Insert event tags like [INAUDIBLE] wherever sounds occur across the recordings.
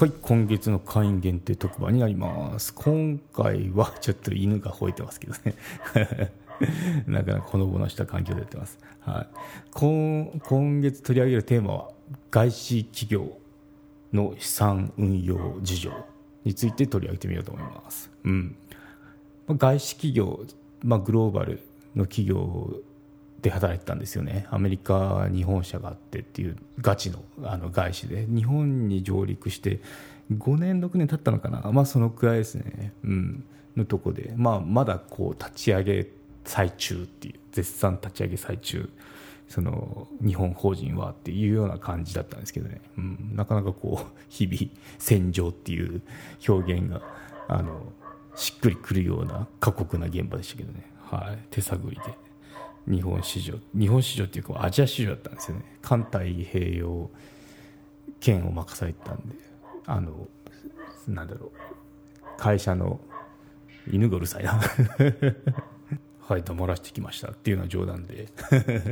はい今月の会員限定特番になります。今回はちょっと犬が吠えてますけどね。[LAUGHS] なかなかほのぼのした環境でやってます、はい、今今月取り上げるテーマは外資企業の資産運用事情について取り上げてみようと思います、うん。外資企業、まあ、グローバルの企業で働いてたんですよね。アメリカに本社があってっていうガチのあの外資で。日本に上陸して5年6年経ったのかな。まあそのくらいですね。うん。のとこで、まあ、まだこう立ち上げ最中っていう絶賛立ち上げ最中その日本法人はっていうような感じだったんですけどね、うん、なかなかこう日々戦場っていう表現があのしっくりくるような過酷な現場でしたけどね、はい、手探りで。日本市場日本市場っていうかアジア市場だったんですよね。環太平洋圏を任されてたんであのなんだろう会社の犬がうるさい。な [LAUGHS] はい黙らしてきましたっていうのは冗談で。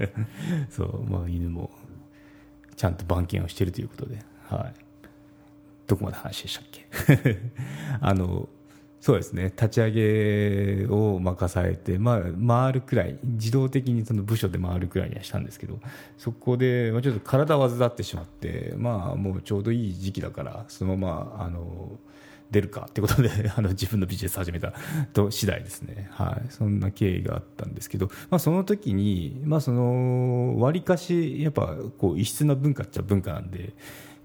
[LAUGHS] そうまあ犬もちゃんと番犬をしてるということで。はい。どこまで話でしたっけ？[LAUGHS] あのそうですね立ち上げを任されて、まあ、回るくらい自動的にその部署で回るくらいにはしたんですけどそこで、まあ、ちょっと体を患ってしまって、まあ、もうちょうどいい時期だからそのままあの出るかってことで [LAUGHS] あの自分のビジネス始めたと次第ですね、はい、そんな経緯があったんですけど、まあ、その時に、まあ、その割かしやっぱこう異質な文化っちゃ文化なんで。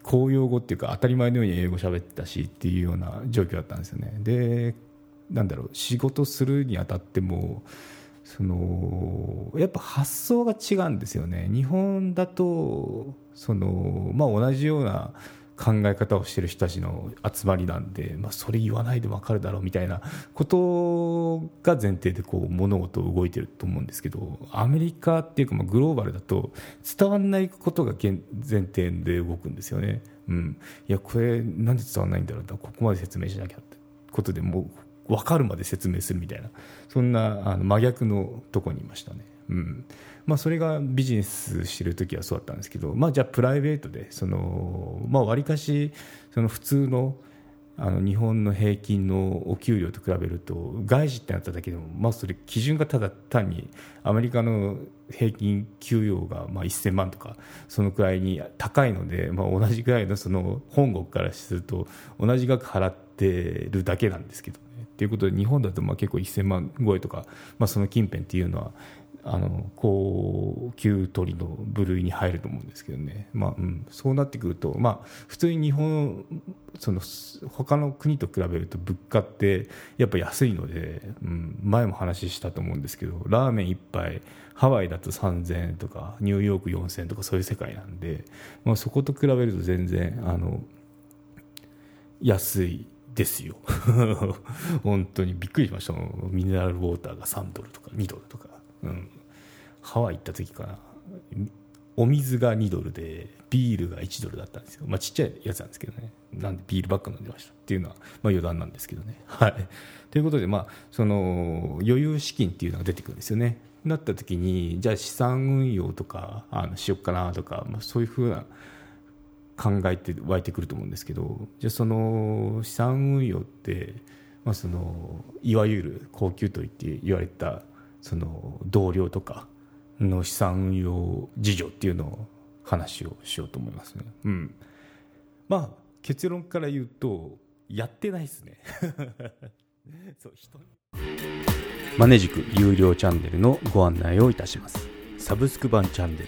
公用語っていうか当たり前のように英語喋ってたしっていうような状況だったんですよね。でなんだろう仕事するにあたってもそのやっぱ発想が違うんですよね。日本だとその、まあ、同じような考え方をしてる人たちの集まりなんで、まあ、それ言わないで分かるだろうみたいなことが前提でこう物事を動いてると思うんですけどアメリカっていうかまあグローバルだと伝わらないことが前提で動くんですよね。うん、いやこれなんで伝わらないんだろうここまで説明しなきゃってことでもう分かるまで説明するみたいなそんなあの真逆のとこにいましたね。うん。まあ、それがビジネスしてる時はそうだったんですけど、まあ、じゃあプライベートでその、まあ、割かしその普通のあの日本の平均のお給料と比べると外資ってなっただけでも、まあ、それ基準がただ単にアメリカの平均給与がまあ1000万とかそのくらいに高いので、まあ、同じぐらいのその本国からすると同じ額払ってるだけなんですけど。ね。ということで日本だとまあ結構1000万超えとか、まあ、その近辺っていうのはあの高級鳥の部類に入ると思うんですけどね、まあうん、そうなってくると、まあ、普通に日本その他の国と比べると物価ってやっぱ安いので、うん、前も話したと思うんですけどラーメン1杯ハワイだと3000円とかニューヨーク4000円とかそういう世界なんで、まあ、そこと比べると全然あの安い。ですよ。[LAUGHS] 本当にびっくりしました。ミネラルウォーターが3ドルとか2ドルとか。うん、ハワイ行った時かな。お水が2ドルでビールが1ドルだったんですよ、まあ、ちっちゃいやつなんですけどね。なんでビールばっか飲んでましたっていうのは、まあ、余談なんですけどね。[LAUGHS] はい、ということで、まあ、その余裕資金っていうのが出てくるんですよね。なった時にじゃあ資産運用とかあのしよっかなとか、まあ、そういうふうな考えて湧いてくると思うんですけどじゃあその資産運用って、まあ、そのいわゆる高級取って言われたその同僚とかの資産運用事情っていうのを話をしようと思いますね。うん、まあ結論から言うとやってないですね。[LAUGHS] そう人マネジク有料チャンネルのご案内をいたします。サブスク版チャンネル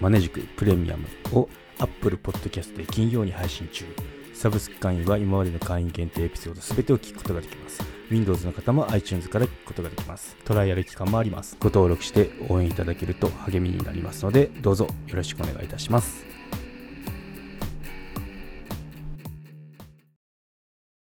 マネジクプレミアムを Apple Podcast で金曜に配信中。サブスク会員は今までの会員限定エピソード全てを聞くことができます。Windows の方も iTunes から聞くことができます。トライアル期間もあります。ご登録して応援いただけると励みになりますので、どうぞよろしくお願いいたします。